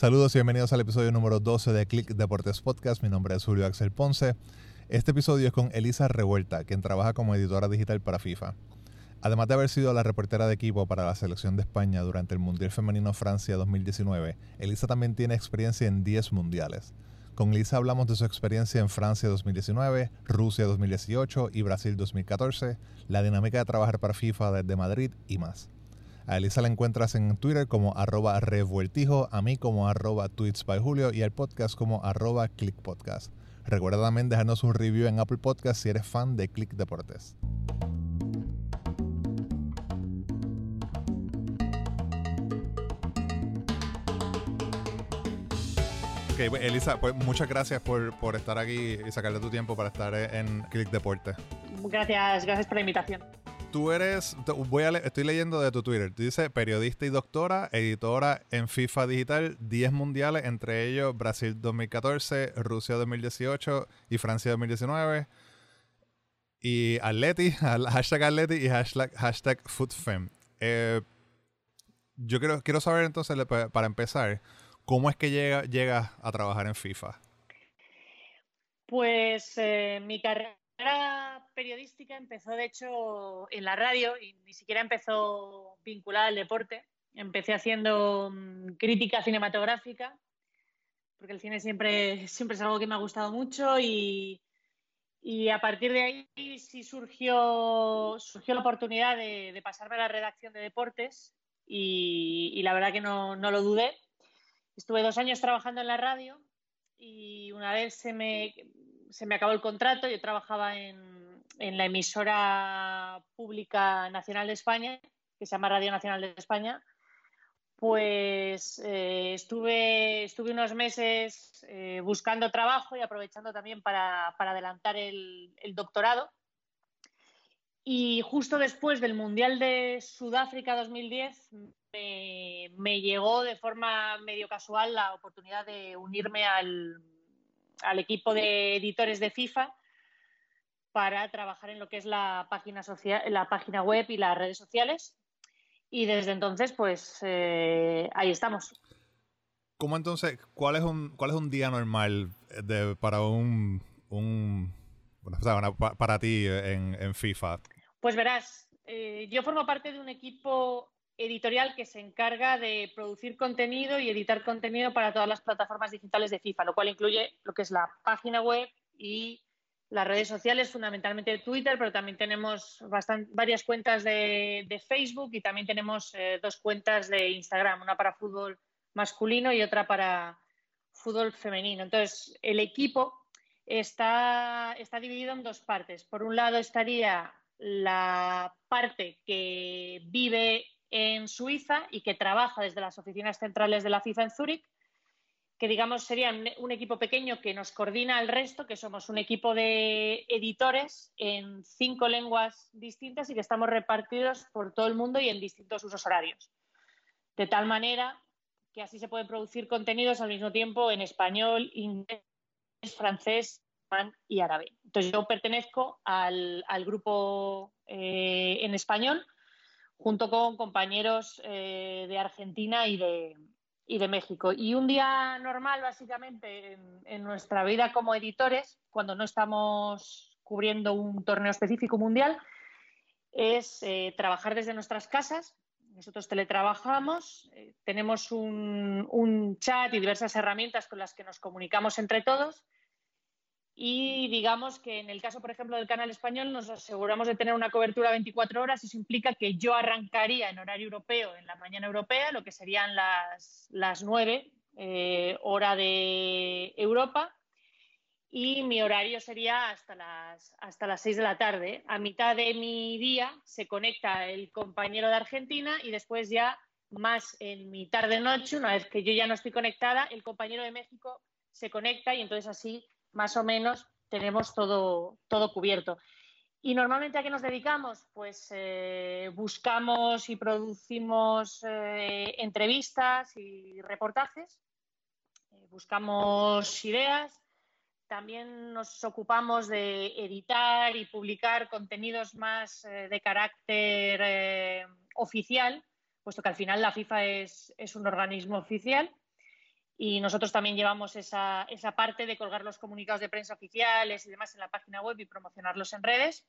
Saludos y bienvenidos al episodio número 12 de Click Deportes Podcast. Mi nombre es Julio Axel Ponce. Este episodio es con Elisa Revuelta, quien trabaja como editora digital para FIFA. Además de haber sido la reportera de equipo para la selección de España durante el Mundial Femenino Francia 2019, Elisa también tiene experiencia en 10 mundiales. Con Elisa hablamos de su experiencia en Francia 2019, Rusia 2018 y Brasil 2014, la dinámica de trabajar para FIFA desde Madrid y más. A Elisa la encuentras en Twitter como arroba revueltijo, a mí como arroba tweets by Julio y al podcast como arroba clickpodcast. Recuerda también dejarnos un review en Apple Podcast si eres fan de Click Deportes. Ok, pues, Elisa, pues muchas gracias por, por estar aquí y sacarle tu tiempo para estar en Click Deportes. Gracias, gracias por la invitación tú eres, voy a estoy leyendo de tu Twitter, tú dices periodista y doctora, editora en FIFA Digital, 10 mundiales, entre ellos Brasil 2014, Rusia 2018 y Francia 2019. Y Atleti, hashtag Atleti y hashtag, hashtag FoodFem. Eh, yo quiero, quiero saber entonces, para empezar, ¿cómo es que llega, llegas a trabajar en FIFA? Pues eh, mi carrera carrera periodística empezó, de hecho, en la radio y ni siquiera empezó vinculada al deporte. Empecé haciendo mm, crítica cinematográfica, porque el cine siempre, siempre es algo que me ha gustado mucho y, a partir de ahí sí surgió, surgió la oportunidad de, pasarme a la redacción de deportes y, la verdad que no, no lo dudé. Estuve dos años trabajando en la radio y una vez se me, se me acabó el contrato, yo trabajaba en, la emisora pública nacional de España, que se llama Radio Nacional de España, pues eh, estuve, estuve unos meses eh, buscando trabajo y aprovechando también para, adelantar el, doctorado. Y justo después del Mundial de Sudáfrica 2010 me llegó de forma medio casual la oportunidad de unirme al, al equipo de editores de FIFA para trabajar en lo que es la página, social, la página web y las redes sociales. Y desde entonces, pues eh, ahí estamos. ¿Cómo entonces, cuál es un, cuál es un día normal de, para un, un para ti en, en, FIFA? Pues verás, eh, yo formo parte de un equipo editorial que se encarga de producir contenido y editar contenido para todas las plataformas digitales de FIFA, lo cual incluye lo que es la página web y las redes sociales, fundamentalmente Twitter, pero también tenemos varias cuentas de, Facebook y también tenemos eh, dos cuentas de Instagram, una para fútbol masculino y otra para fútbol femenino. Entonces, el equipo está, está dividido en dos partes. Por un lado estaría la parte que vive en Suiza y que trabaja desde las oficinas centrales de la FIFA en Zúrich, que digamos sería un equipo pequeño que nos coordina al resto, que somos un equipo de editores en cinco lenguas distintas y que estamos repartidos por todo el mundo y en distintos usos horarios. De tal manera que así se pueden producir contenidos al mismo tiempo en español, inglés, francés, y árabe. Entonces yo pertenezco al, grupo eh, en español junto con compañeros eh, de Argentina y de, de, México. Y un día normal, básicamente, en, nuestra vida como editores, cuando no estamos cubriendo un torneo específico mundial, es eh, trabajar desde nuestras casas. Nosotros teletrabajamos, eh, tenemos un, un chat y diversas herramientas con las que nos comunicamos entre todos y digamos que en el caso, por ejemplo, del canal español, nos aseguramos de tener una cobertura 24 horas. Eso implica que yo arrancaría en horario europeo, en la mañana europea, lo que serían las, las 9, eh, hora de Europa, y mi horario sería hasta las, hasta las 6 de la tarde. A mitad de mi día se conecta el compañero de Argentina y después ya más en mi tarde-noche, una vez que yo ya no estoy conectada, el compañero de México se conecta y entonces así más o menos tenemos todo, todo cubierto. ¿Y normalmente a qué nos dedicamos? Pues eh, buscamos y producimos eh, entrevistas y reportajes, eh, buscamos ideas, también nos ocupamos de editar y publicar contenidos más de carácter oficial, puesto que al final la FIFA es, es un organismo oficial y nosotros también llevamos esa, esa parte de colgar los comunicados de prensa oficiales y demás en la página web y promocionarlos en redes.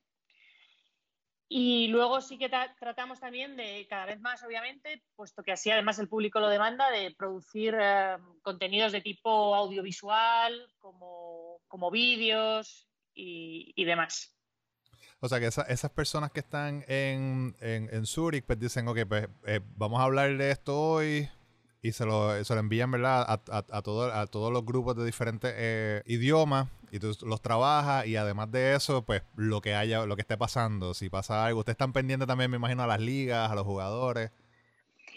Y luego sí que tratamos también de, cada vez más, obviamente, puesto que así además el público lo demanda, de producir eh, contenidos de tipo audiovisual, como, como vídeos y, y, demás. O sea que esas personas que están en, en, en, Zurich pues dicen, ok, pues eh, vamos a hablar de esto hoy, y se lo, se lo envían, ¿verdad? A, a, a, todo, a todos los grupos de diferentes eh, idiomas y tú los trabajas y además de eso, pues lo que haya, lo que esté pasando, si pasa algo, ustedes están pendientes también, me imagino, a las ligas, a los jugadores.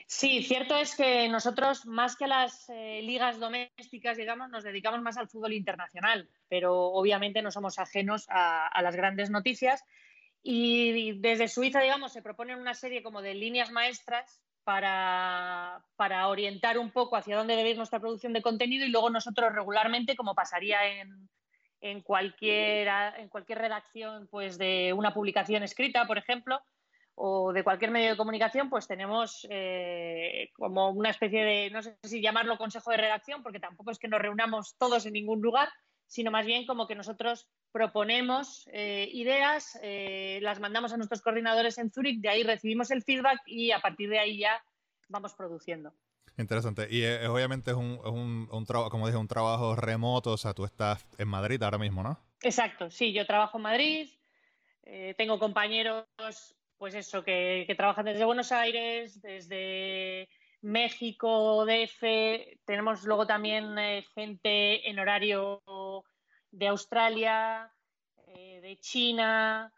Sí, cierto es que nosotros, más que a las eh, ligas domésticas, digamos, nos dedicamos más al fútbol internacional, pero obviamente no somos ajenos a, a las grandes noticias. Y desde Suiza, digamos, se proponen una serie como de líneas maestras para, orientar un poco hacia dónde debe ir nuestra producción de contenido y luego nosotros regularmente, como pasaría en, en, cualquier, en cualquier redacción pues, de una publicación escrita, por ejemplo, o de cualquier medio de comunicación, pues tenemos eh, como una especie de, no sé si llamarlo consejo de redacción, porque tampoco es que nos reunamos todos en ningún lugar, sino más bien como que nosotros proponemos eh, ideas, eh, las mandamos a nuestros coordinadores en Zurich, de ahí recibimos el feedback y a partir de ahí ya vamos produciendo. Interesante. Y es, obviamente es un, un, un trabajo, como dije, un trabajo remoto, o sea, tú estás en Madrid ahora mismo, ¿no? Exacto, sí, yo trabajo en Madrid, eh, tengo compañeros, pues eso, que, que trabajan desde Buenos Aires, desde México, DF, tenemos luego también eh, gente en horario de Australia, eh, de China,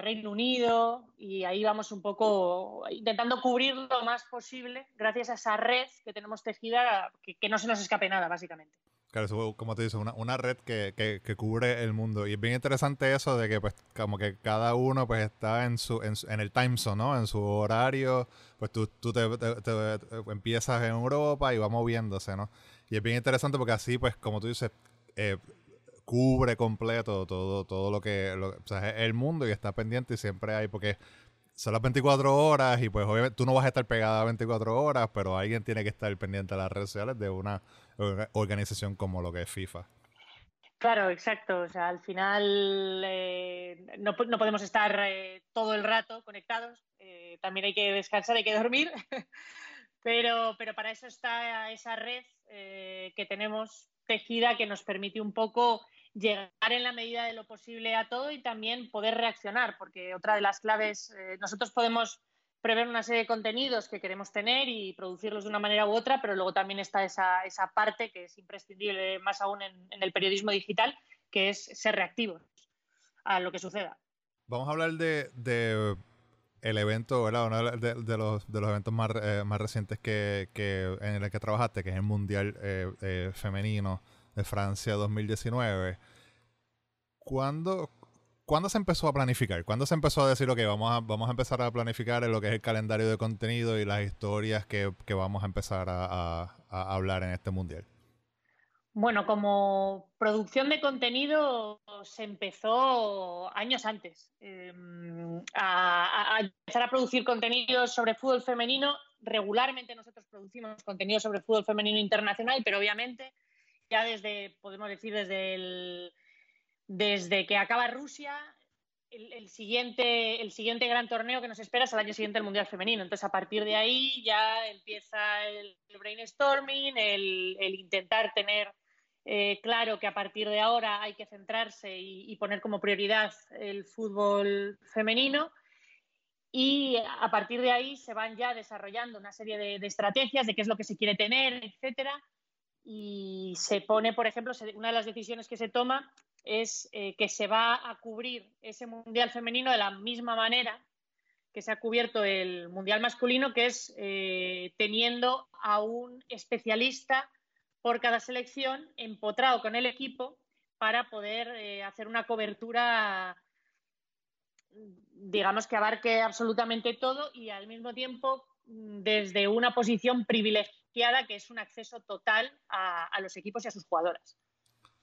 Reino Unido, y ahí vamos un poco intentando cubrir lo más posible gracias a esa red que tenemos tejida, que, que no se nos escape nada, básicamente. Claro, eso, como te dices, una, una red que, que, que, cubre el mundo. Y es bien interesante eso de que pues como que cada uno pues está en su en, en el time zone, ¿no? En su horario. Pues tú, tú te, te, te, empiezas en Europa y va moviéndose, ¿no? Y es bien interesante porque así, pues como tú dices, eh, cubre completo todo, todo lo que, lo, o sea, el mundo y está pendiente y siempre hay, porque son las 24 horas y pues obviamente tú no vas a estar pegada 24 horas, pero alguien tiene que estar pendiente de las redes sociales de una organización como lo que es FIFA. Claro, exacto. O sea, al final eh, no, no, podemos estar eh, todo el rato conectados. Eh, también hay que descansar, hay que dormir. pero, pero para eso está esa red que tenemos tejida que nos permite un poco llegar en la medida de lo posible a todo y también poder reaccionar, porque otra de las claves, eh, nosotros podemos prever una serie de contenidos que queremos tener y producirlos de una manera u otra, pero luego también está esa, esa parte que es imprescindible, más aún en, en, el periodismo digital, que es ser reactivos a lo que suceda. Vamos a hablar de, de el evento, ¿verdad? Uno de, de, los, de los eventos más, eh, más recientes que, que, en el que trabajaste, que es el Mundial eh, eh, Femenino de Francia 2019. ¿Cuándo, ¿Cuándo se empezó a planificar? ¿Cuándo se empezó a decir, ok, vamos a, vamos a empezar a planificar lo que es el calendario de contenido y las historias que, que vamos a empezar a, a, a, hablar en este mundial? Bueno, como producción de contenido se empezó años antes eh, a, empezar a producir contenidos sobre fútbol femenino. Regularmente nosotros producimos contenido sobre fútbol femenino internacional, pero obviamente ya desde, podemos decir, desde, desde que acaba Rusia, el, siguiente, el siguiente gran torneo que nos espera es el año siguiente el Mundial Femenino. Entonces, a partir de ahí ya empieza el, brainstorming, el, intentar tener eh, claro que a partir de ahora hay que centrarse y, poner como prioridad el fútbol femenino. Y a partir de ahí se van ya desarrollando una serie de, de estrategias de qué es lo que se quiere tener, etcétera y se pone, por ejemplo, una de las decisiones que se toma es eh, que se va a cubrir ese mundial femenino de la misma manera que se ha cubierto el mundial masculino, que es eh, teniendo a un especialista por cada selección empotrado con el equipo para poder eh, hacer una cobertura, digamos que abarque absolutamente todo y al mismo tiempo desde una posición privilegiada que es un acceso total a, a los equipos y a sus jugadoras.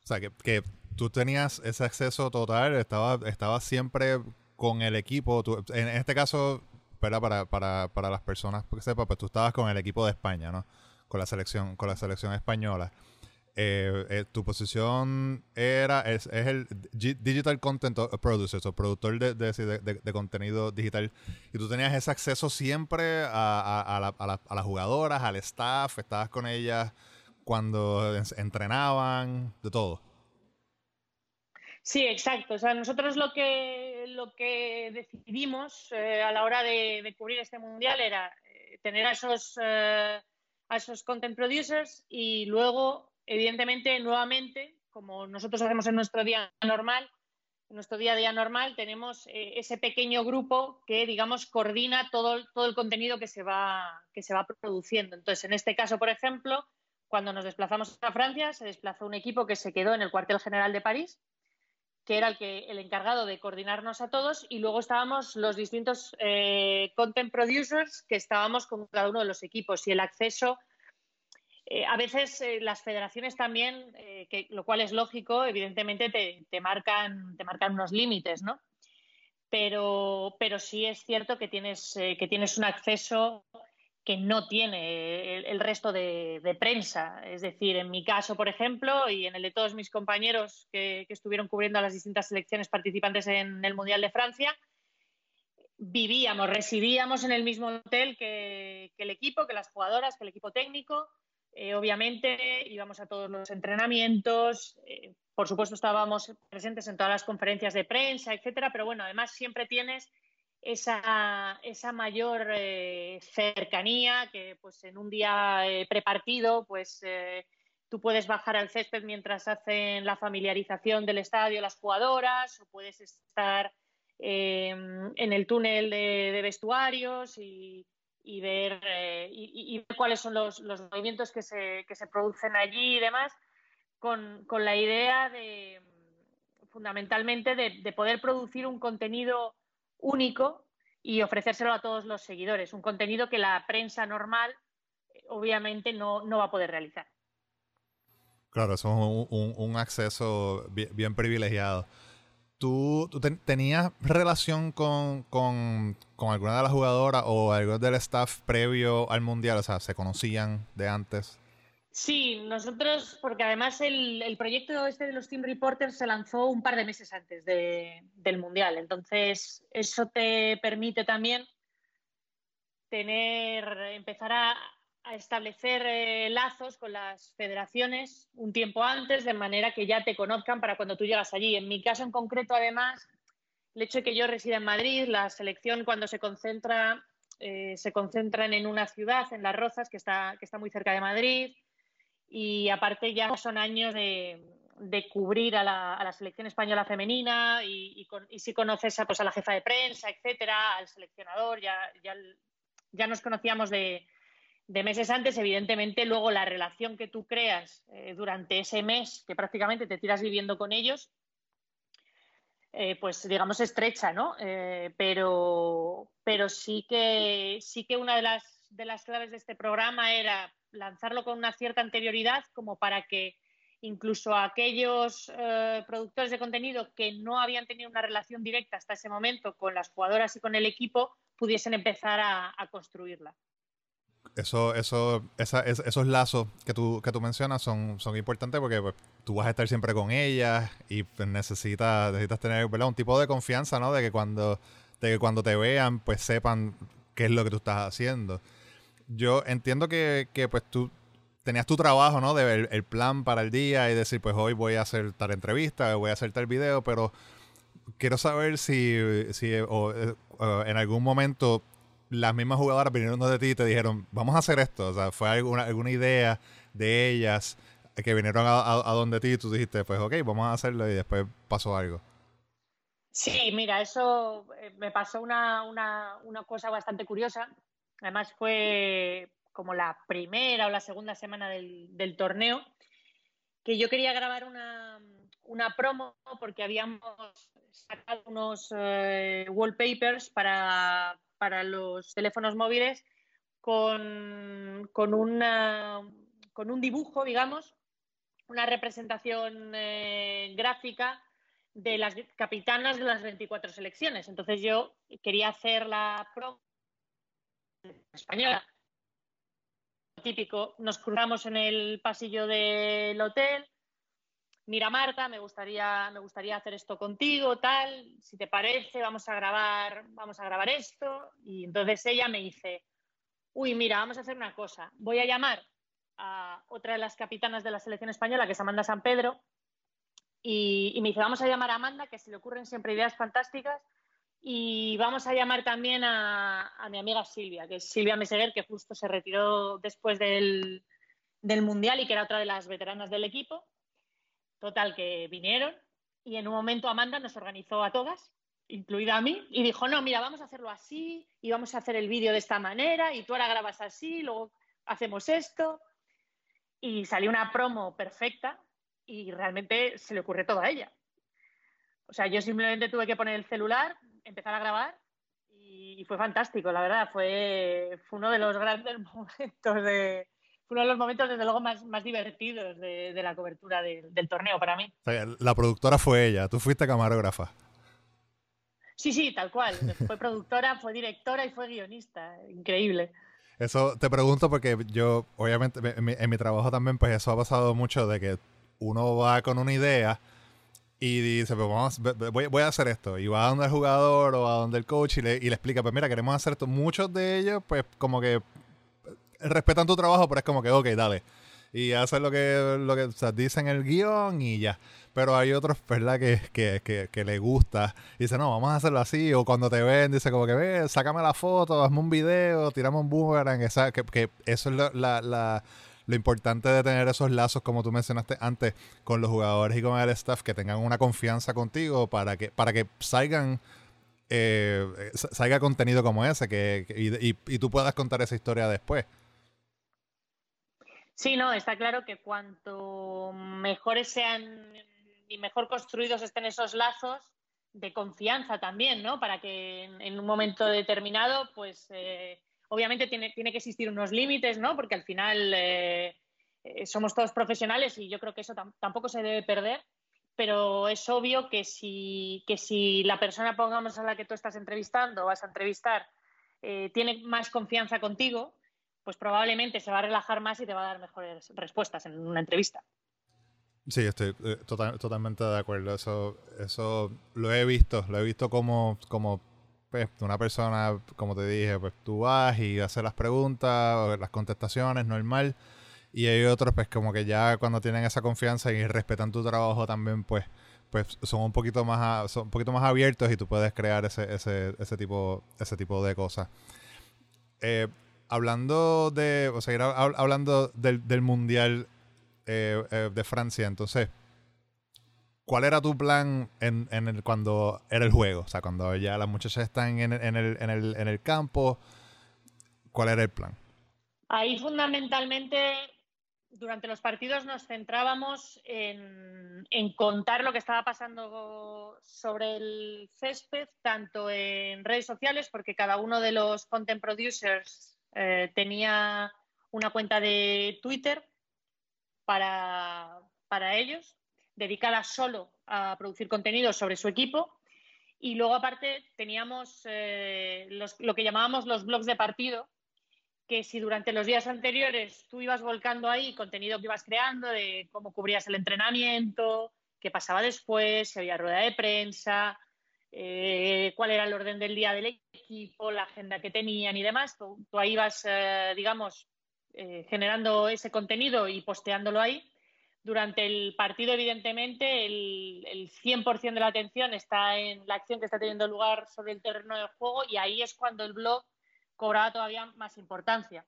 O sea, que, que tú tenías ese acceso total, estaba, estaba siempre con el equipo. En este caso, para, para, para, las personas que sepan, pues tú estabas con el equipo de España, ¿no? con la selección, con la selección española. Eh, eh, tu posición era es, el Digital Content Producer, o productor de, de, contenido digital. Y tú tenías ese acceso siempre a, las jugadoras, al staff, estabas con ellas cuando entrenaban, de todo. Sí, exacto. O sea, nosotros lo que, lo que decidimos eh, a la hora de, cubrir este mundial era tener a esos, a esos content producers y luego evidentemente, nuevamente, como nosotros hacemos en nuestro día normal, en nuestro día a día normal tenemos eh, ese pequeño grupo que, digamos, coordina todo, todo el contenido que se, va, que se va produciendo. Entonces, en este caso, por ejemplo, cuando nos desplazamos a Francia, se desplazó un equipo que se quedó en el cuartel general de París, que era el, que, el encargado de coordinarnos a todos, y luego estábamos los distintos eh, content producers que estábamos con cada uno de los equipos y el acceso eh, a veces eh, las federaciones también, eh, que, lo cual es lógico, evidentemente te, marcan, te marcan unos límites, ¿no? Pero, pero sí es cierto que tienes, que tienes un acceso que no tiene el, resto de, prensa. Es decir, en mi caso, por ejemplo, y en el de todos mis compañeros que, estuvieron cubriendo a las distintas selecciones participantes en el Mundial de Francia, vivíamos, residíamos en el mismo hotel que, que el equipo, que las jugadoras, que el equipo técnico eh, obviamente íbamos a todos los entrenamientos, eh, por supuesto estábamos presentes en todas las conferencias de prensa, etcétera, pero bueno, además siempre tienes esa, esa mayor eh, cercanía que pues en un día prepartido pues tú puedes bajar al césped mientras hacen la familiarización del estadio las jugadoras o puedes estar en el túnel de vestuarios y, y ver, eh, y, cuáles son los, movimientos que se, que se, producen allí y demás, con, con la idea de, fundamentalmente, de, poder producir un contenido único y ofrecérselo a todos los seguidores, un contenido que la prensa normal eh, obviamente no, no va a poder realizar. Claro, eso es un, un, acceso bien, bien privilegiado. ¿Tú, tenías relación con, alguna de las jugadoras o algo del staff previo al Mundial? O sea, ¿se conocían de antes? Sí, nosotros, porque además el, proyecto este de los Team Reporters se lanzó un par de meses antes del Mundial. Entonces, eso te permite también tener, empezar a, a establecer eh, lazos con las federaciones un tiempo antes, de manera que ya te conozcan para cuando tú llegas allí. En mi caso en concreto, además, el hecho de que yo resida en Madrid, la selección cuando se concentra, eh, se concentran en una ciudad, en Las Rozas, que está, que está muy cerca de Madrid, y aparte ya son años de, cubrir a la, selección española femenina y, si conoces a, pues, a la jefa de prensa, etcétera, al seleccionador, ya, ya, ya nos conocíamos de de meses antes, evidentemente, luego la relación que tú creas eh, durante ese mes, que prácticamente te tiras viviendo con ellos, eh, pues digamos estrecha, ¿no? Eh, pero, pero sí que sí que una de las, de las claves de este programa era lanzarlo con una cierta anterioridad, como para que incluso aquellos productores de contenido que no habían tenido una relación directa hasta ese momento con las jugadoras y con el equipo pudiesen empezar a construirla eso, eso, esos lazos que tú, que tú mencionas son, son importantes porque pues, tú vas a estar siempre con ellas y pues, necesitas, necesitas tener un tipo de confianza, ¿no? De que cuando, de que cuando te vean, pues sepan qué es lo que tú estás haciendo. Yo entiendo que, que pues tú tenías tu trabajo, ¿no? De ver el plan para el día y decir, pues hoy voy a hacer tal entrevista, voy a hacer tal video, pero quiero saber si, si eh, en algún momento las mismas jugadoras vinieron de ti y te dijeron, vamos a hacer esto. O sea, fue alguna, alguna idea de ellas que vinieron a, donde ti y tú dijiste, pues ok, vamos a hacerlo y después pasó algo. Sí, mira, eso eh, me pasó una, cosa bastante curiosa. Además fue como la primera o la segunda semana del, torneo, que yo quería grabar una, promo porque habíamos sacado unos eh, wallpapers para, para los teléfonos móviles con, con, con un dibujo, digamos, una representación eh, gráfica de las capitanas de las 24 selecciones. Entonces yo quería hacer la pro española típico, nos cruzamos en el pasillo del hotel. Mira, Marta, me gustaría, me gustaría hacer esto contigo, tal. Si te parece, vamos a grabar, vamos a grabar esto. Y entonces ella me dice, uy, mira, vamos a hacer una cosa. Voy a llamar a otra de las capitanas de la selección española, que es Amanda San Pedro, y, y me dice, vamos a llamar a Amanda, que se le ocurren siempre ideas fantásticas y vamos a llamar también a, mi amiga Silvia, que es Silvia Meseguer, que justo se retiró después del, Mundial y que era otra de las veteranas del equipo. Total, que vinieron y en un momento Amanda nos organizó a todas, incluida a mí, y dijo, no, mira, vamos a hacerlo así y vamos a hacer el vídeo de esta manera y tú ahora grabas así, luego hacemos esto. Y salió una promo perfecta y realmente se le ocurrió todo a ella. O sea, yo simplemente tuve que poner el celular, empezar a grabar y, fue fantástico, la verdad. Fue, fue uno de los grandes momentos de, uno de los momentos, desde luego, más, más divertidos de, la cobertura del torneo para mí. la productora fue ella, tú fuiste camarógrafa. Sí, sí, tal cual. Fue productora, fue directora y fue guionista. Increíble. Eso te pregunto porque yo, obviamente, en mi, en mi, trabajo también, pues eso ha pasado mucho de que uno va con una idea y dice, pues vamos, voy, a hacer esto. Y va a donde el jugador o a donde el coach y le, y le explica, pues mira, queremos hacer esto. Muchos de ellos, pues como que respetan tu trabajo, pero es como que, ok, dale. Y hacen lo que, lo que dicen el guion y ya. Pero hay otros, ¿verdad? Que, que, que, que le gusta. Y dice, no, vamos a hacerlo así. O cuando te ven, dice como que, ve, sácame la foto, hazme un video, tirame un boomerang. Esa, que, que eso es la, la lo importante de tener esos lazos, como tú mencionaste antes, con los jugadores y con el staff, que tengan una confianza contigo para que, para que salgan, eh, salga contenido como ese que, y, tú puedas contar esa historia después. Sí, no, está claro que cuanto mejores sean y mejor construidos estén esos lazos de confianza también, ¿no? Para que en, un momento determinado, pues eh, Obviamente tiene, tiene que existir unos límites, ¿no? Porque al final eh, eh, somos todos profesionales y yo creo que eso tampoco se debe perder, pero es obvio que si, que si la persona, pongamos a la que tú estás entrevistando vas a entrevistar, eh, tiene más confianza contigo, pues probablemente se va a relajar más y te va a dar mejores respuestas en una entrevista. Sí, estoy totalmente de acuerdo. Eso, eso lo he visto, lo he visto como, como pues, una persona, como te dije, pues tú vas y haces las preguntas, las contestaciones, normal. Y hay otros, pues como que ya cuando tienen esa confianza y respetan tu trabajo también, pues, pues son un poquito más son un poquito más abiertos y tú puedes crear ese, ese, ese tipo, ese tipo de cosas. Eh, hablando de, o sea, hablando del, mundial eh, eh, de Francia, entonces, ¿cuál era tu plan en, el, cuando era el juego? O sea, cuando ya las muchachas están en, el, campo, ¿cuál era el plan? Ahí fundamentalmente durante los partidos nos centrábamos en, contar lo que estaba pasando sobre el césped, tanto en redes sociales, porque cada uno de los content producers eh, tenía una cuenta de Twitter para, para ellos, dedicada solo a producir contenido sobre su equipo. Y luego, aparte, teníamos eh, lo que llamábamos los blogs de partido, que si durante los días anteriores tú ibas volcando ahí contenido que ibas creando de cómo cubrías el entrenamiento, qué pasaba después, si había rueda de prensa, eh, cuál era el orden del día del equipo, la agenda que tenían y demás, tú, ahí ibas, eh, digamos, generando ese contenido y posteándolo ahí durante el partido, evidentemente, el, el 100% de la atención está en la acción que está teniendo lugar sobre el terreno de juego y ahí es cuando el blog cobraba todavía más importancia.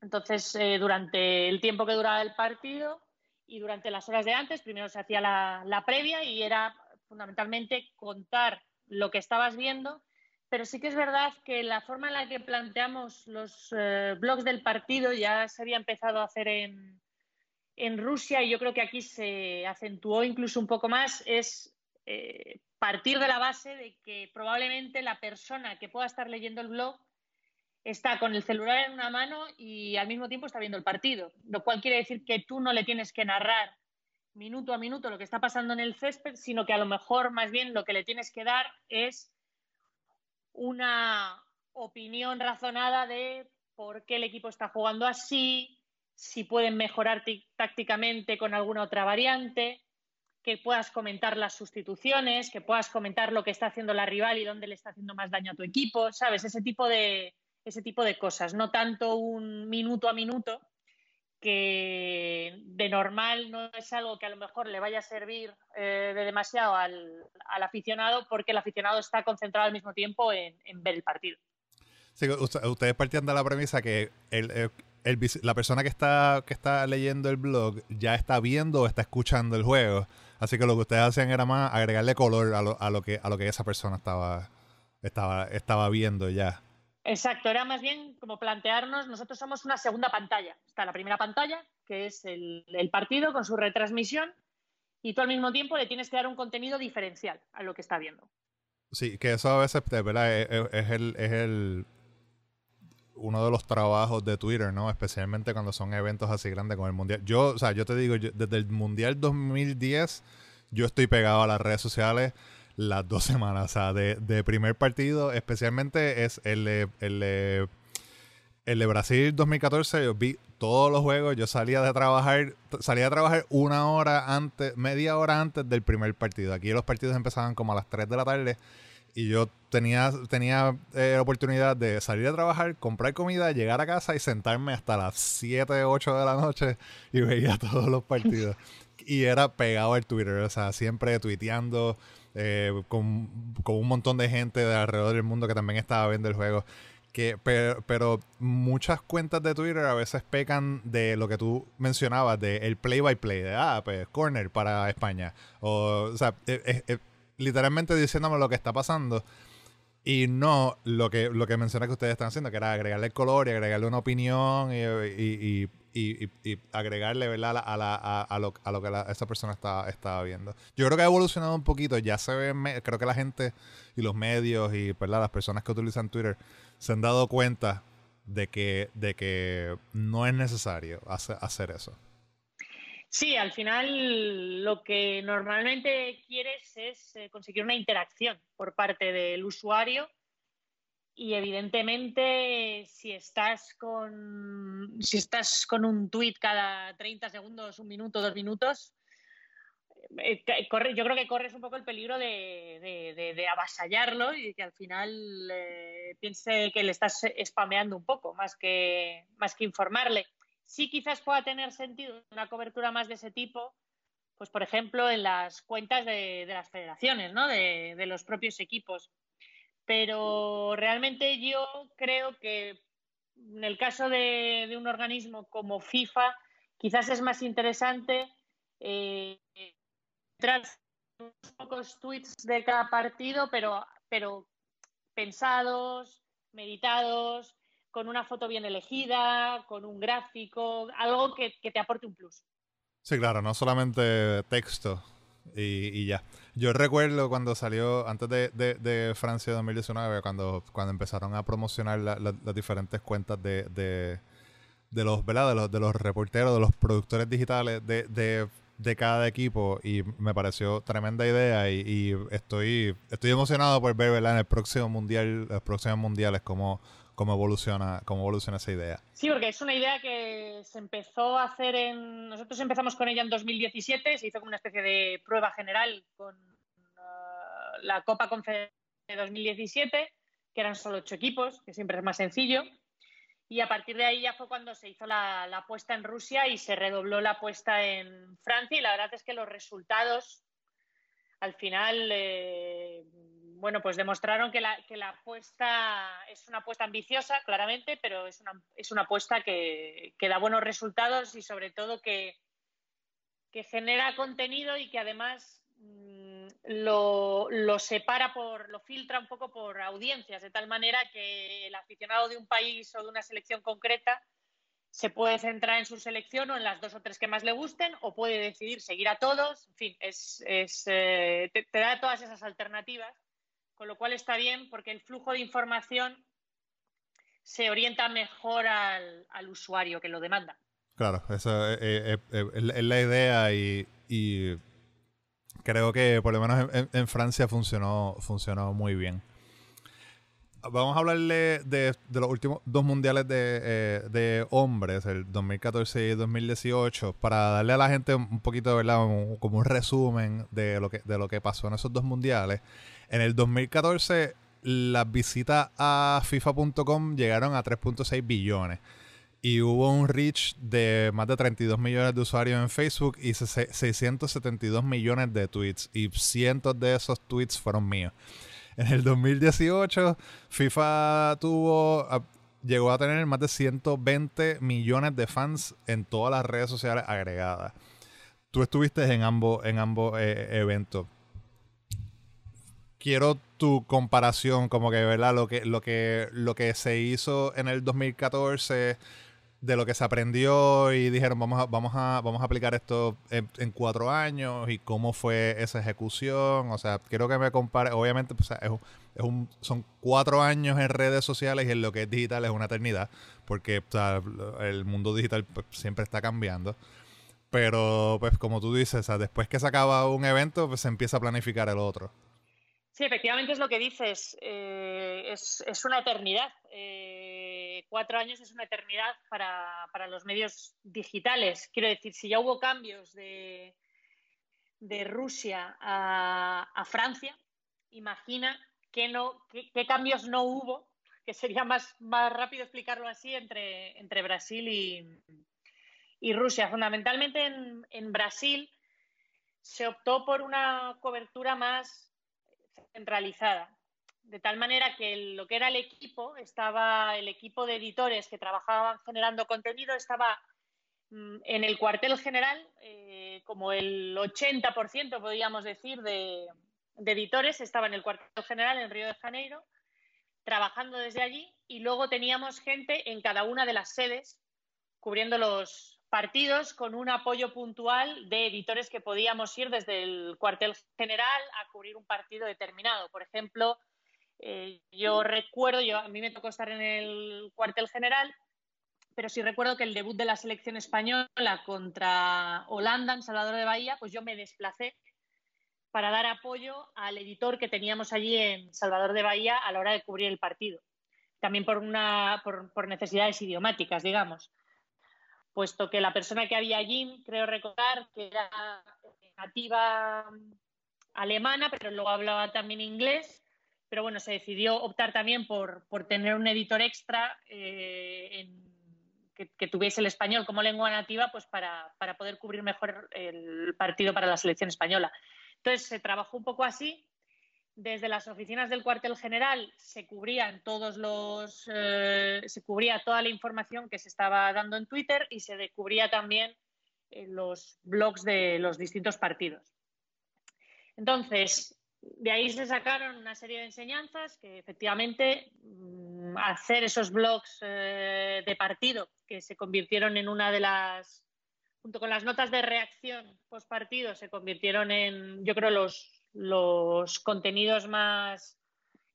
Entonces, eh, durante el tiempo que duraba el partido y durante las horas de antes, primero se hacía la, previa y era fundamentalmente contar lo que estabas viendo, pero sí que es verdad que la forma en la que planteamos los eh, blogs del partido ya se había empezado a hacer en, en Rusia, y yo creo que aquí se acentuó incluso un poco más, es eh, partir de la base de que probablemente la persona que pueda estar leyendo el blog está con el celular en una mano y al mismo tiempo está viendo el partido, lo cual quiere decir que tú no le tienes que narrar minuto a minuto lo que está pasando en el césped, sino que a lo mejor más bien lo que le tienes que dar es una opinión razonada de por qué el equipo está jugando así, si pueden mejorar tácticamente con alguna otra variante, que puedas comentar las sustituciones, que puedas comentar lo que está haciendo la rival y dónde le está haciendo más daño a tu equipo, ¿sabes? Ese tipo de, ese tipo de cosas, no tanto un minuto a minuto, que de normal no es algo que a lo mejor le vaya a servir eh, de demasiado al, aficionado, porque el aficionado está concentrado al mismo tiempo en, ver el partido. Sí, ustedes partían de la premisa que el, la persona que está, que está leyendo el blog ya está viendo o está escuchando el juego. Así que lo que ustedes hacían era más agregarle color a lo, a lo, que, a lo que esa persona estaba, estaba, estaba viendo ya. Exacto, era más bien como plantearnos, nosotros somos una segunda pantalla. Está la primera pantalla, que es el, partido con su retransmisión, y tú al mismo tiempo le tienes que dar un contenido diferencial a lo que está viendo. Sí, que eso a veces, ¿verdad? Es, el, es el uno de los trabajos de Twitter, ¿no? Especialmente cuando son eventos así grandes como el Mundial. Yo, o sea, yo te digo, desde el Mundial 2010, yo estoy pegado a las redes sociales las dos semanas. O sea, de, primer partido, especialmente es el de, el, el de Brasil 2014. Yo vi todos los juegos. Yo salía de trabajar, salía de trabajar una hora antes, media hora antes del primer partido. Aquí los partidos empezaban como a las 3 de la tarde y yo tenía, tenía eh, oportunidad de salir a trabajar, comprar comida, llegar a casa y sentarme hasta las 7, 8 de la noche y veía todos los partidos. y era pegado al Twitter, o sea, siempre tuiteando eh, con, un montón de gente de alrededor del mundo que también estaba viendo el juego. Que, pero, pero, muchas cuentas de Twitter a veces pecan de lo que tú mencionabas, de el play by play, de ah, pues corner para España. O, o sea, eh, literalmente diciéndome lo que está pasando. Y no lo que, lo que menciona que ustedes están haciendo, que era agregarle color y agregarle una opinión y, agregarle ¿verdad? A, a, lo, que esa persona estaba, viendo. Yo creo que ha evolucionado un poquito. Ya se ve, creo que la gente y los medios y las personas que utilizan Twitter se han dado cuenta de que, de que no es necesario hacer eso. Sí, al final lo que normalmente quieres es eh, conseguir una interacción por parte del usuario y evidentemente si estás con si estás con un tweet cada 30 segundos, un minuto, dos minutos, eh, yo creo que corres un poco el peligro de, avasallarlo y que al final eh, piense que le estás spameando un poco más que, más que informarle sí quizás pueda tener sentido una cobertura más de ese tipo, pues por ejemplo en las cuentas de, las federaciones, ¿no? de, los propios equipos. Pero realmente yo creo que en el caso de, un organismo como FIFA, quizás es más interesante eh, tras unos pocos tweets de cada partido, pero, pero pensados, meditados, con una foto bien elegida, con un gráfico, algo que, te aporte un plus. Sí, claro, no solamente texto y, ya. Yo recuerdo cuando salió, antes de, de, Francia 2019, cuando, cuando empezaron a promocionar las diferentes cuentas de, de, los, ¿verdad? De los, de los reporteros, de los productores digitales de, de, cada equipo y me pareció tremenda idea y, estoy, estoy emocionado por ver ¿verdad? en el próximo mundial, los próximos mundiales cómo cómo evoluciona, cómo evoluciona esa idea. Sí, porque es una idea que se empezó a hacer en. Nosotros empezamos con ella en 2017, se hizo como una especie de prueba general con uh, la Copa Confederación de 2017, que eran solo ocho equipos, que siempre es más sencillo. Y a partir de ahí ya fue cuando se hizo la, apuesta en Rusia y se redobló la apuesta en Francia. Y la verdad es que los resultados, al final, eh, bueno, pues demostraron que la, que la apuesta es una apuesta ambiciosa, claramente, pero es una, es una apuesta que, da buenos resultados y sobre todo que, que genera contenido y que además mm, lo, lo, separa por, lo filtra un poco por audiencias, de tal manera que el aficionado de un país o de una selección concreta se puede centrar en su selección o en las dos o tres que más le gusten, o puede decidir seguir a todos. En fin, es, es eh, te da todas esas alternativas con lo cual está bien porque el flujo de información se orienta mejor al, usuario que lo demanda. Claro, esa es, la idea y, creo que por lo menos en, Francia funcionó, funcionó muy bien. vamos a hablarle de, los últimos dos mundiales de, eh, de, hombres, el 2014 y 2018, para darle a la gente un poquito, ¿verdad? como un resumen de lo, que, de lo que pasó en esos dos mundiales. En el 2014, las visitas a FIFA.com llegaron a 3.6 billones. Y hubo un reach de más de 32 millones de usuarios en Facebook y 672 millones de tweets. Y cientos de esos tweets fueron míos. En el 2018, FIFA tuvo, llegó a tener más de 120 millones de fans en todas las redes sociales agregadas. Tú estuviste en ambos, en ambos eh, eventos. Quiero tu comparación, como que, ¿verdad? Lo que, lo que, lo que se hizo en el 2014 de lo que se aprendió y dijeron vamos a, vamos a, vamos a aplicar esto en, cuatro años y cómo fue esa ejecución. O sea, quiero que me compare, obviamente pues, es, un, son cuatro años en redes sociales y en lo que es digital es una eternidad, porque el mundo digital pues, siempre está cambiando. Pero pues como tú dices, después que se acaba un evento, pues se empieza a planificar el otro. Sí, efectivamente es lo que dices. Eh, es, es, una eternidad. Eh, cuatro años es una eternidad para, para, los medios digitales. Quiero decir, si ya hubo cambios de, de Rusia a, a, Francia, imagina qué, no, qué, cambios no hubo, que sería más, más rápido explicarlo así, entre, entre Brasil y, y Rusia. Fundamentalmente en, en Brasil se optó por una cobertura más centralizada. De tal manera que lo que era el equipo, estaba el equipo de editores que trabajaban generando contenido, estaba mm, en el cuartel general, eh, como el 80%, podríamos decir, de, de editores, estaba en el cuartel general en Río de Janeiro, trabajando desde allí, y luego teníamos gente en cada una de las sedes cubriendo los, partidos con un apoyo puntual de editores que podíamos ir desde el cuartel general a cubrir un partido determinado. Por ejemplo, eh, yo recuerdo, yo, a mí me tocó estar en el cuartel general, pero sí recuerdo que el debut de la selección española contra Holanda en Salvador de Bahía, pues yo me desplacé para dar apoyo al editor que teníamos allí en Salvador de Bahía a la hora de cubrir el partido. También por, una, por necesidades idiomáticas, digamos puesto que la persona que había allí, creo recordar que era nativa alemana, pero luego hablaba también inglés, pero bueno, se decidió optar también por, tener un editor extra eh, que, tuviese el español como lengua nativa, pues para, para poder cubrir mejor el partido para la selección española. Entonces se trabajó un poco así desde las oficinas del cuartel general se cubrían todos los eh, se cubría toda la información que se estaba dando en Twitter y se cubría también en los blogs de los distintos partidos. Entonces, de ahí se sacaron una serie de enseñanzas que efectivamente mm, hacer esos blogs eh, de partido que se convirtieron en una de las junto con las notas de reacción post partido se convirtieron en yo creo los los contenidos más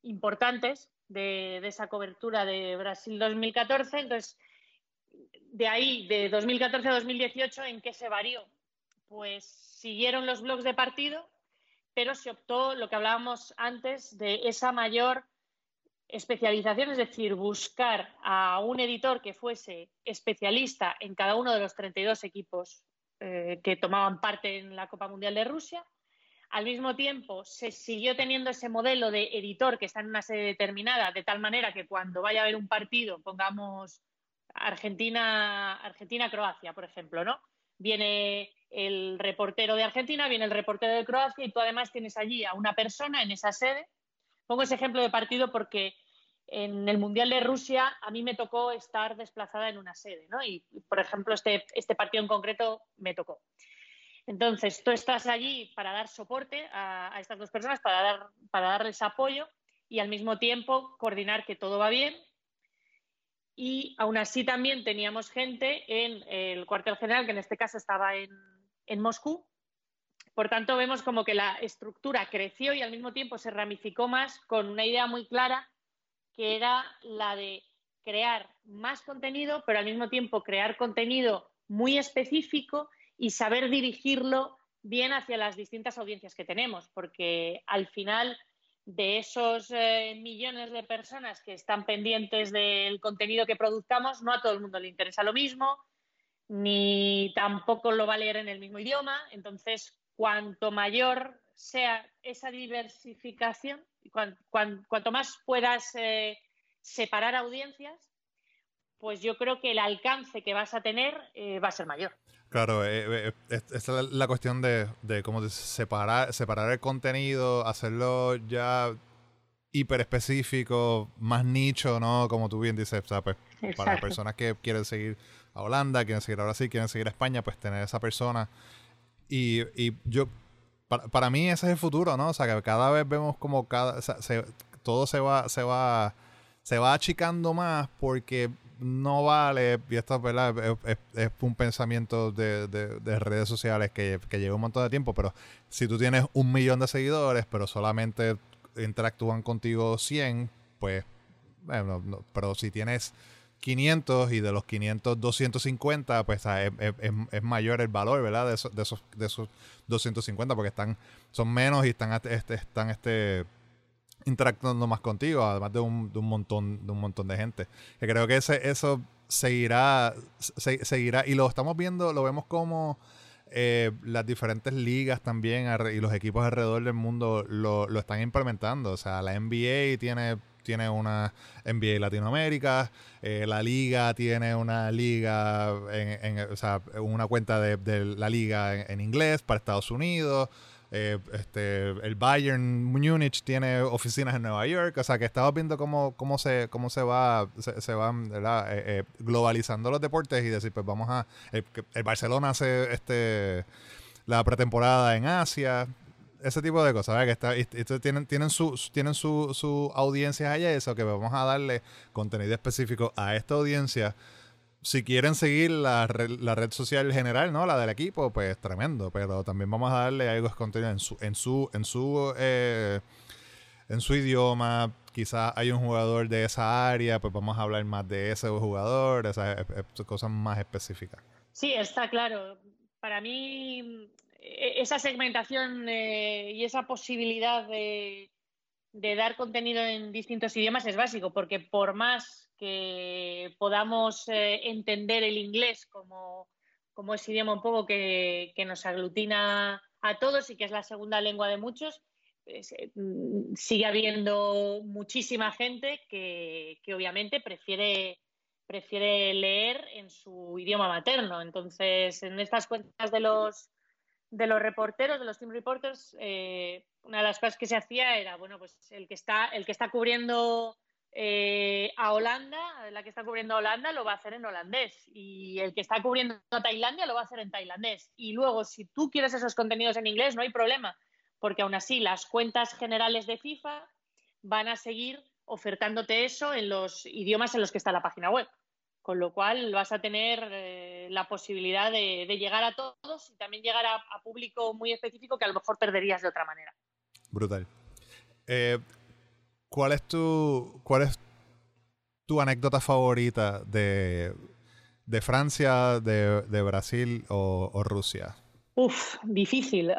importantes de, esa cobertura de Brasil 2014. Entonces, de ahí, de 2014 a 2018, ¿en qué se varió? Pues siguieron los blogs de partido, pero se optó lo que hablábamos antes de esa mayor especialización, es decir, buscar a un editor que fuese especialista en cada uno de los 32 equipos eh, que tomaban parte en la Copa Mundial de Rusia al mismo tiempo, se siguió teniendo ese modelo de editor que está en una sede determinada, de tal manera que cuando vaya a haber un partido, pongamos Argentina, Argentina-Croacia, por ejemplo, ¿no? Viene el reportero de Argentina, viene el reportero de Croacia y tú además tienes allí a una persona en esa sede. Pongo ese ejemplo de partido porque en el Mundial de Rusia a mí me tocó estar desplazada en una sede, ¿no? Y, por ejemplo, este, este partido en concreto me tocó. Entonces, tú estás allí para dar soporte a, estas dos personas, para, dar, para darles apoyo y al mismo tiempo coordinar que todo va bien. Y aún así también teníamos gente en el cuartel general, que en este caso estaba en, en Moscú. Por tanto, vemos como que la estructura creció y al mismo tiempo se ramificó más con una idea muy clara, que era la de crear más contenido, pero al mismo tiempo crear contenido muy específico y saber dirigirlo bien hacia las distintas audiencias que tenemos, porque al final de esos eh, millones de personas que están pendientes del contenido que produzcamos, no a todo el mundo le interesa lo mismo, ni tampoco lo va a leer en el mismo idioma. Entonces, cuanto mayor sea esa diversificación, cuanto más puedas eh, separar audiencias, pues yo creo que el alcance que vas a tener eh, va a ser mayor. Claro, eh, esta es la, cuestión de, cómo separar, separar el contenido, hacerlo ya hiper específico, más nicho, ¿no? Como tú bien dices, pues, para personas que quieren seguir a Holanda, quieren seguir a Brasil, quieren seguir a España, pues tener esa persona. Y, y yo, para, mí ese es el futuro, ¿no? O sea, que cada vez vemos como cada, todo se va, se va, se va achicando más porque no vale, y esto ¿verdad? Es, un pensamiento de, de, redes sociales que, que, lleva un montón de tiempo, pero si tú tienes un millón de seguidores, pero solamente interactúan contigo 100, pues, bueno, pero si tienes 500 y de los 500 250, pues es, es, mayor el valor, ¿verdad? De esos, de esos, de esos 250 porque están son menos y están este, están este interactuando más contigo, además de un, de un montón de un montón de gente. Creo que ese, eso seguirá seguirá y lo estamos viendo, lo vemos como eh, las diferentes ligas también y los equipos alrededor del mundo lo, lo están implementando. O sea, la NBA tiene tiene una NBA Latinoamérica, eh, la liga tiene una liga, en, o sea, una cuenta de, la liga en, inglés para Estados Unidos. Eh, este, el Bayern Múnich tiene oficinas en Nueva York, o sea que estamos viendo cómo, cómo se cómo se va se, van eh, globalizando los deportes y decir pues vamos a el, el Barcelona hace este la pretemporada en Asia ese tipo de cosas, ¿verdad? Que está, tienen, tienen su, tienen su, su audiencia allá, eso que vamos a darle contenido específico a esta audiencia. Si quieren seguir la red, la red social general, ¿no? La del equipo, pues tremendo. Pero también vamos a darle algo de contenido en su, en su, en su, eh, en su idioma. Quizás hay un jugador de esa área, pues vamos a hablar más de ese jugador, esas cosas más específicas. Sí, está claro. Para mí e-, esa segmentación eh, y esa posibilidad de, dar contenido en distintos idiomas es básico, porque por más que podamos eh, entender el inglés como, como ese idioma un poco que, nos aglutina a todos y que es la segunda lengua de muchos, eh, mm, sigue habiendo muchísima gente que, que obviamente prefiere prefiere leer en su idioma materno. Entonces, en estas cuentas de los de los reporteros, de los team reporters, eh, una de las cosas que se hacía era, bueno, pues el que está, el que está cubriendo eh, a Holanda, la que está cubriendo a Holanda lo va a hacer en holandés y el que está cubriendo a Tailandia lo va a hacer en tailandés. Y luego, si tú quieres esos contenidos en inglés, no hay problema, porque aún así las cuentas generales de FIFA van a seguir ofertándote eso en los idiomas en los que está la página web con lo cual vas a tener eh, la posibilidad de, llegar a todos y también llegar a, público muy específico que a lo mejor perderías de otra manera. Brutal. Eh, ¿Cuál es tu cuál es tu anécdota favorita de, Francia, de, Brasil o, Rusia? Uf, difícil.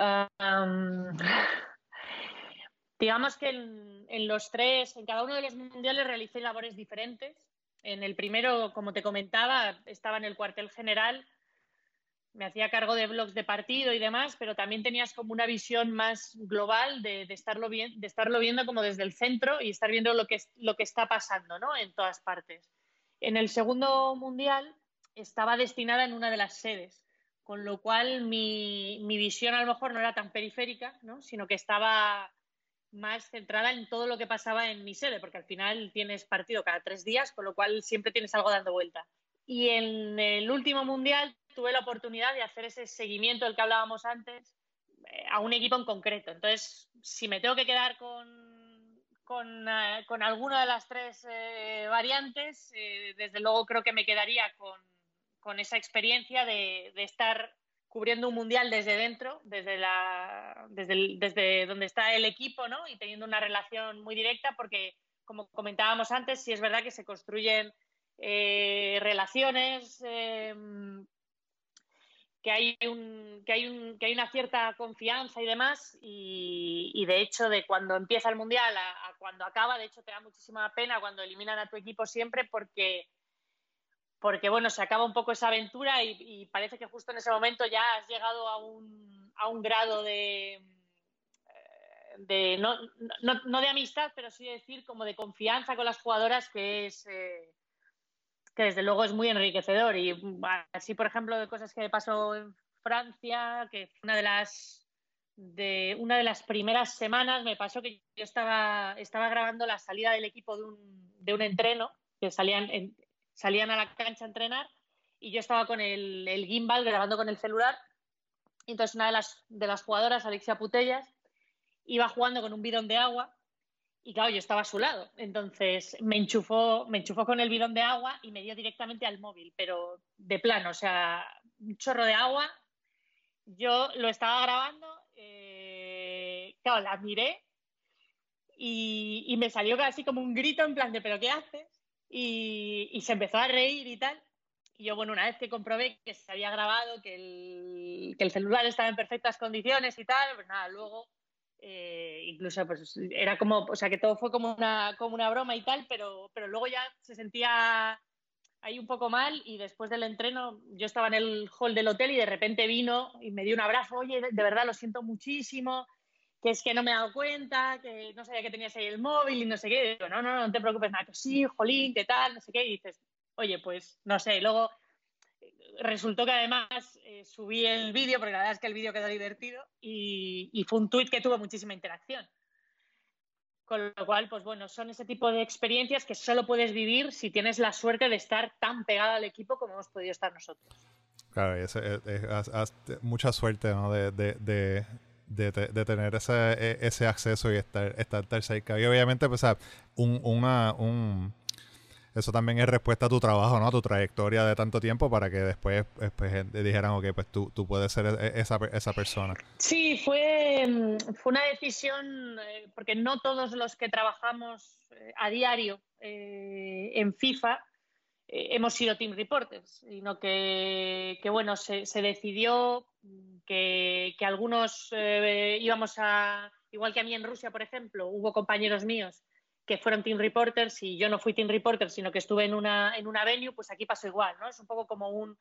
digamos que en, en, los tres, en cada uno de los mundiales realicé labores diferentes. En el primero, como te comentaba, estaba en el cuartel general, me hacía cargo de blogs de partido y demás, pero también tenías como una visión más global de, estarlo, de estarlo viendo como desde el centro y estar viendo lo que, está pasando ¿no? en todas partes. En el segundo mundial estaba destinada en una de las sedes, con lo cual mi, mi visión a lo mejor no era tan periférica, ¿no? sino que estaba más centrada en todo lo que pasaba en mi sede, porque al final tienes partido cada tres días, con lo cual siempre tienes algo dando vuelta. Y en el último mundial tuve la oportunidad de hacer ese seguimiento del que hablábamos antes eh, a un equipo en concreto. Entonces, si me tengo que quedar con, con, eh, alguna de las tres eh, variantes, desde luego creo que me quedaría con, con esa experiencia de, de estar cubriendo un mundial desde dentro, desde, la, desde, desde donde está el equipo, ¿no? Y teniendo una relación muy directa, porque, como comentábamos antes, sí es verdad que se construyen relaciones que hay un, que hay un, que hay una cierta confianza y demás y, de hecho de cuando empieza el mundial a, cuando acaba de hecho te da muchísima pena cuando eliminan a tu equipo siempre porque porque bueno se acaba un poco esa aventura y, parece que justo en ese momento ya has llegado a un, a un grado de, eh, de no, no, no, de amistad pero sí decir como de confianza con las jugadoras que es eh, que desde luego es muy enriquecedor. Y mm, así, por ejemplo, de cosas que pasó en Francia, que una de las de una de las primeras semanas me pasó que yo estaba, estaba grabando la salida del equipo de un, de un entreno, que salían, salían a la cancha a entrenar, y yo estaba con el, el gimbal grabando con el celular. Entonces una de las, de las jugadoras, Alexia Putellas, iba jugando con un bidón de agua y claro, yo estaba a su lado. Entonces me enchufó, me enchufó con el bidón de agua y me dio directamente al móvil, pero de plano, o sea, un chorro de agua. Yo lo estaba grabando, eh, claro, la miré y, me salió casi como un grito en plan de, ¿pero qué haces? Y, se empezó a reír y tal. Y yo, bueno, una vez que comprobé que se había grabado, que el, que el celular estaba en perfectas condiciones y tal, pues nada, luego eh, incluso pues era como, o sea que todo fue como una, como una broma y tal, pero, pero luego ya se sentía ahí un poco mal y después del entreno yo estaba en el hall del hotel y de repente vino y me dio un abrazo, oye, de, verdad lo siento muchísimo, que es que no me he dado cuenta, que no sabía que tenías ahí el móvil y no sé qué, digo, no, no, no te preocupes nada, que sí, jolín, qué tal, no sé qué, y dices, oye, pues no sé, luego resultó que además eh, subí el vídeo, porque la verdad es que el vídeo quedó divertido y, fue un tuit que tuvo muchísima interacción. Con lo cual, pues bueno, son ese tipo de experiencias que solo puedes vivir si tienes la suerte de estar tan pegado al equipo como hemos podido estar nosotros. Claro, es, mucha suerte ¿no? de, de, de, tener ese, e, ese acceso y estar, estar cerca. Y obviamente, pues, un, un, eso también es respuesta a tu trabajo, ¿no? A tu trayectoria de tanto tiempo para que después, pues, dijeran, ok, pues tú, tú puedes ser e-, esa, esa persona. Sí, fue, mm, fue una decisión, eh, porque no todos los que trabajamos eh, a diario eh, en FIFA hemos sido team reporters, sino que, que bueno, se, se decidió que, que algunos íbamos a, igual que a mí en Rusia, por ejemplo, hubo compañeros míos que fueron team reporters y yo no fui team reporter, sino que estuve en una, en una venue, pues aquí pasó igual, ¿no? Es un poco como un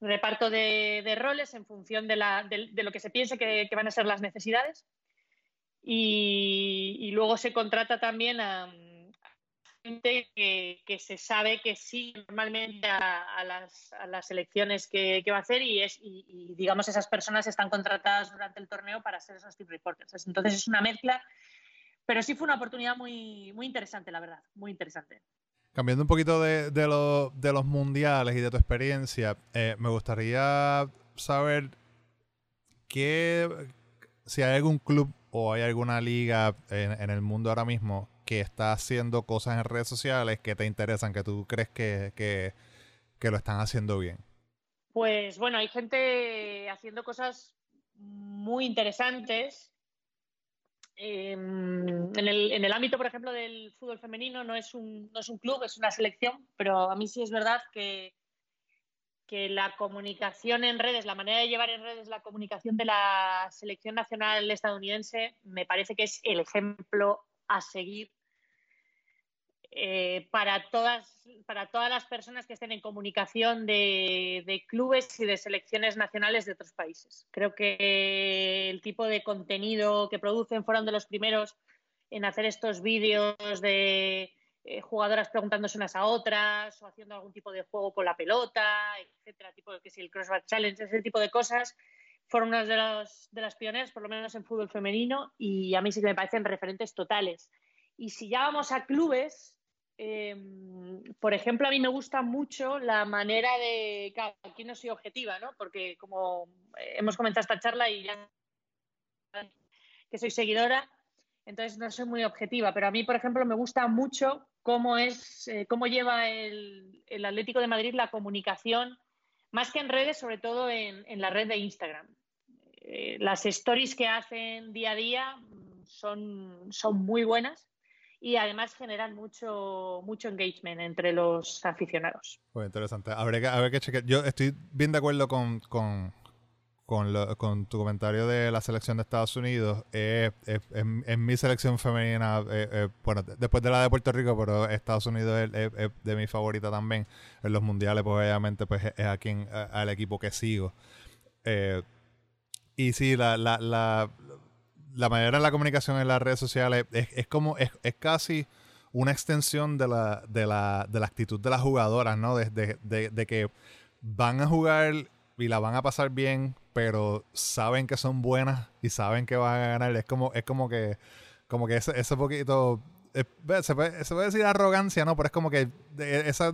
reparto de, roles en función de, la, de, lo que se piense que, van a ser las necesidades. Y, luego se contrata también a, gente que, se sabe que sí normalmente a, las, a las, elecciones que, va a hacer y, es, y, digamos esas personas están contratadas durante el torneo para ser esos team reporters. Entonces es una mezcla pero sí fue una oportunidad muy, muy interesante, la verdad, muy interesante. Cambiando un poquito de, de, los mundiales y de tu experiencia, eh, me gustaría saber qué, si hay algún club o hay alguna liga en, el mundo ahora mismo que está haciendo cosas en redes sociales que te interesan, que tú crees que, que lo están haciendo bien. Pues bueno, hay gente haciendo cosas muy interesantes Em, en, el, en, el, ámbito, por ejemplo, del fútbol femenino no es, un, no es un club, es una selección, pero a mí sí es verdad que, que la comunicación en redes, la manera de llevar en redes la comunicación de la selección nacional estadounidense, me parece que es el ejemplo a seguir eh, para, todas, para todas las personas que estén en comunicación de, clubes y de selecciones nacionales de otros países. Creo que el tipo de contenido que producen fueron de los primeros en hacer estos vídeos de eh, jugadoras preguntándose unas a otras o haciendo algún tipo de juego con la pelota, etcétera, tipo que si el crossback challenge, ese tipo de cosas fueron unas de, de las pioneras, por lo menos en fútbol femenino, y a mí sí que me parecen referentes totales. Y si ya vamos a clubes, Em, por ejemplo, a mí me gusta mucho la manera de. Claro, aquí no soy objetiva, ¿no? Porque como hemos comenzado esta charla y ya que soy seguidora, entonces no soy muy objetiva. Pero a mí, por ejemplo, me gusta mucho cómo es, eh, cómo lleva el, Atlético de Madrid la comunicación, más que en redes, sobre todo en, la red de Instagram. Eh, las stories que hacen día a día son, son muy buenas y además generan mucho, mucho engagement entre los aficionados. Pues interesante. Habrá que, que chequear. Yo estoy bien de acuerdo con, con, tu comentario de la selección de Estados Unidos, es, mi selección femenina, eh, eh, bueno, después de la de Puerto Rico, pero Estados Unidos es, de mi favorita también. En los mundiales, pues obviamente, pues es a quien, al equipo que sigo. Eh, y sí, la, la, la, la manera de la comunicación en las redes sociales es, como, es, casi una extensión de la, de la, de la actitud de las jugadoras, ¿no? de, de que van a jugar y la van a pasar bien, pero saben que son buenas y saben que van a ganar. Es como, es como que, como que ese, ese poquito, se, puede, decir arrogancia, ¿no? Pero es como que esa,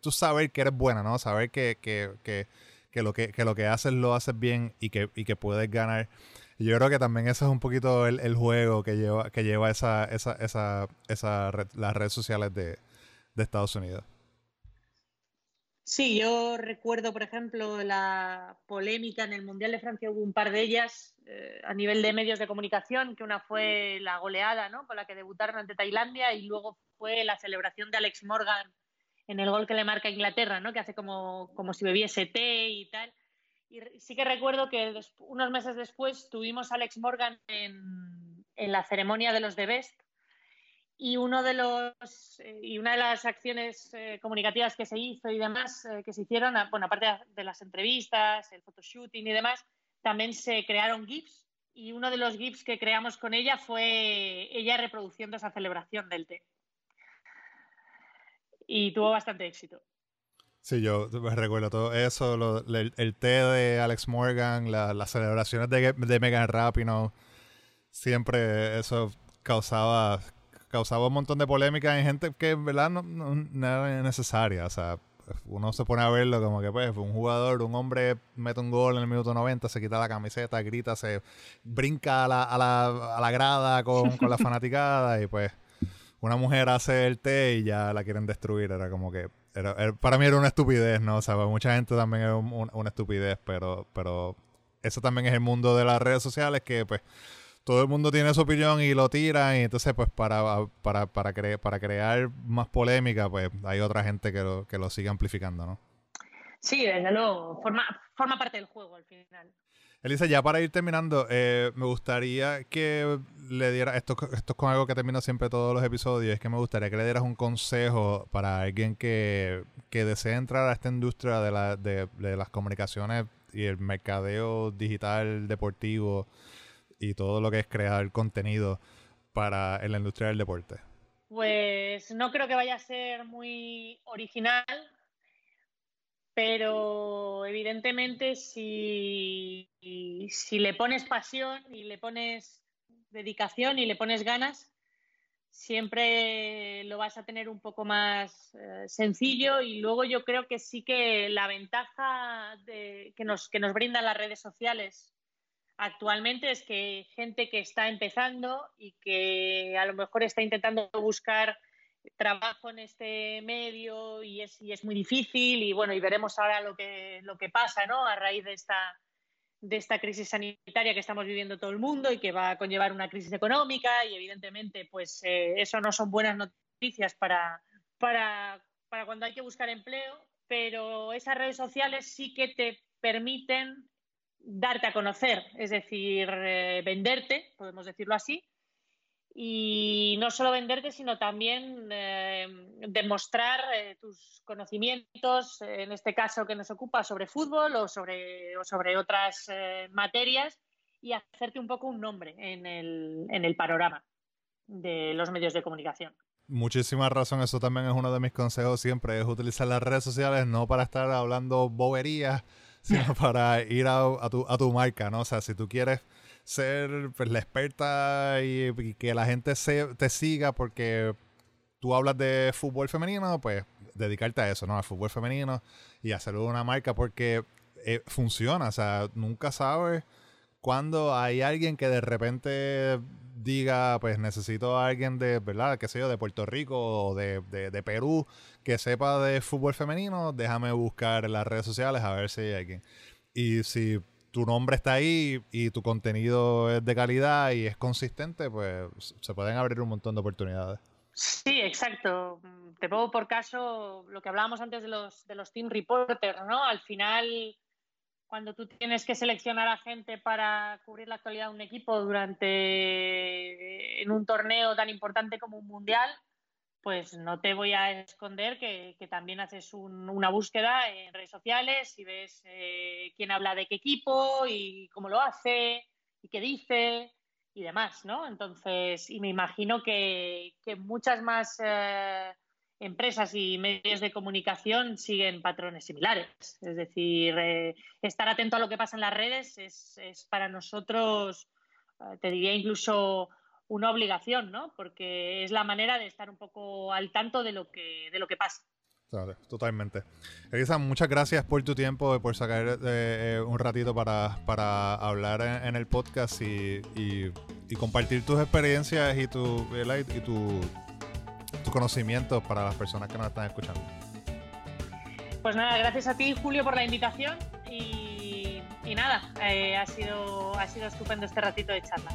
tú saber que eres buena, ¿no? Saber que, que, que, que lo que, que lo que haces lo haces bien y que, y que puedes ganar. Yo creo que también ese es un poquito el, el juego que lleva, que lleva esa, esa, esa, esa las redes sociales de, de Estados Unidos. Sí, yo recuerdo, por ejemplo, la polémica en el Mundial de Francia, hubo un par de ellas eh, a nivel de medios de comunicación, que una fue la goleada ¿no? con la que debutaron ante Tailandia y luego fue la celebración de Alex Morgan en el gol que le marca Inglaterra, ¿no? que hace como, como si bebiese té y tal. Y sí que recuerdo que unos meses después tuvimos a Alex Morgan en, en la ceremonia de los de Best y, uno de los, eh, y una de las acciones eh, comunicativas que se hizo y demás, eh, que se hicieron, bueno, aparte de las entrevistas, el photoshooting y demás, también se crearon GIFs. Y uno de los GIFs que creamos con ella fue ella reproduciendo esa celebración del té. Y tuvo bastante éxito. Sí, yo recuerdo todo eso, el, té de Alex Morgan, las celebraciones de, de Megan Rapinoe, siempre eso causaba causaba un montón de polémica en gente que en verdad no, no, era necesaria. O sea, uno se pone a verlo como que pues un jugador, un hombre mete un gol en el minuto 90, se quita la camiseta, grita, se brinca a la, a la, a la grada con, con la fanaticada y pues una mujer hace el té y ya la quieren destruir. Era como que era, para mí era una estupidez, ¿no? O sea, para mucha gente también es una estupidez, pero, pero eso también es el mundo de las redes sociales que pues todo el mundo tiene su opinión y lo tira y entonces pues para, para, para, para crear más polémica pues hay otra gente que lo, que lo sigue amplificando, ¿no? Sí, desde luego, forma, forma parte del juego al final. Elisa, ya para ir terminando, eh, me gustaría que le dieras, esto, esto es con algo que termino siempre todos los episodios, es que me gustaría que le dieras un consejo para alguien que, que desee entrar a esta industria de, la, de, de las comunicaciones y el mercadeo digital deportivo y todo lo que es crear contenido para en la industria del deporte? Pues no creo que vaya a ser muy original, pero evidentemente si, si le pones pasión y le pones dedicación y le pones ganas, siempre lo vas a tener un poco más eh, sencillo y luego yo creo que sí que la ventaja que, nos, que nos brindan las redes sociales actualmente es que gente que está empezando y que a lo mejor está intentando buscar trabajo en este medio y es, y es muy difícil y bueno, y veremos ahora lo que, lo que pasa ¿no? a raíz de esta, de esta crisis sanitaria que estamos viviendo todo el mundo y que va a conllevar una crisis económica y evidentemente pues eh, eso no son buenas noticias para, para, para cuando hay que buscar empleo, pero esas redes sociales sí que te permiten darte a conocer, es decir, eh, venderte, podemos decirlo así, y no solo venderte, sino también eh, demostrar eh, tus conocimientos, en este caso que nos ocupa sobre fútbol o sobre, o sobre otras materias, y hacerte un poco un nombre en el, en el panorama de los medios de comunicación. Muchísima razón, eso también es uno de mis consejos siempre, es utilizar las redes sociales no para estar hablando boberías, sino para ir a, tu, a tu marca, ¿no? O sea, si tú quieres ser pues, la experta y, que la gente te siga porque tú hablas de fútbol femenino, pues dedicarte a eso, ¿no? Al fútbol femenino y hacerlo una marca porque eh, funciona, o sea, nunca sabes cuando hay alguien que de repente diga, pues necesito a alguien de, ¿verdad? qué sé yo, de Puerto Rico o de, de, Perú que sepa de fútbol femenino, déjame buscar en las redes sociales a ver si hay alguien. Y si tu nombre está ahí y tu contenido es de calidad y es consistente, pues se pueden abrir un montón de oportunidades. Sí, exacto. Te pongo por caso lo que hablábamos antes de los, de los team reporters, ¿no? Al final cuando tú tienes que seleccionar a gente para cubrir la actualidad de un equipo durante en un torneo tan importante como un mundial, pues no te voy a esconder que, también haces una búsqueda en redes sociales y ves eh, quién habla de qué equipo y cómo lo hace y qué dice y demás, ¿no? Entonces, y me imagino que, muchas más eh, empresas y medios de comunicación siguen patrones similares. Es decir, eh, estar atento a lo que pasa en las redes es, para nosotros, eh, te diría incluso una obligación, ¿no? Porque es la manera de estar un poco al tanto de lo que, de lo que pasa. Totalmente. Elisa, muchas gracias por tu tiempo, por sacar eh, un ratito para, hablar en, el podcast y, compartir tus experiencias y tu, y tu, tu conocimiento para las personas que nos están escuchando. Pues nada, gracias a ti, Julio, por la invitación y, nada, eh, ha, sido, ha sido estupendo este ratito de charla.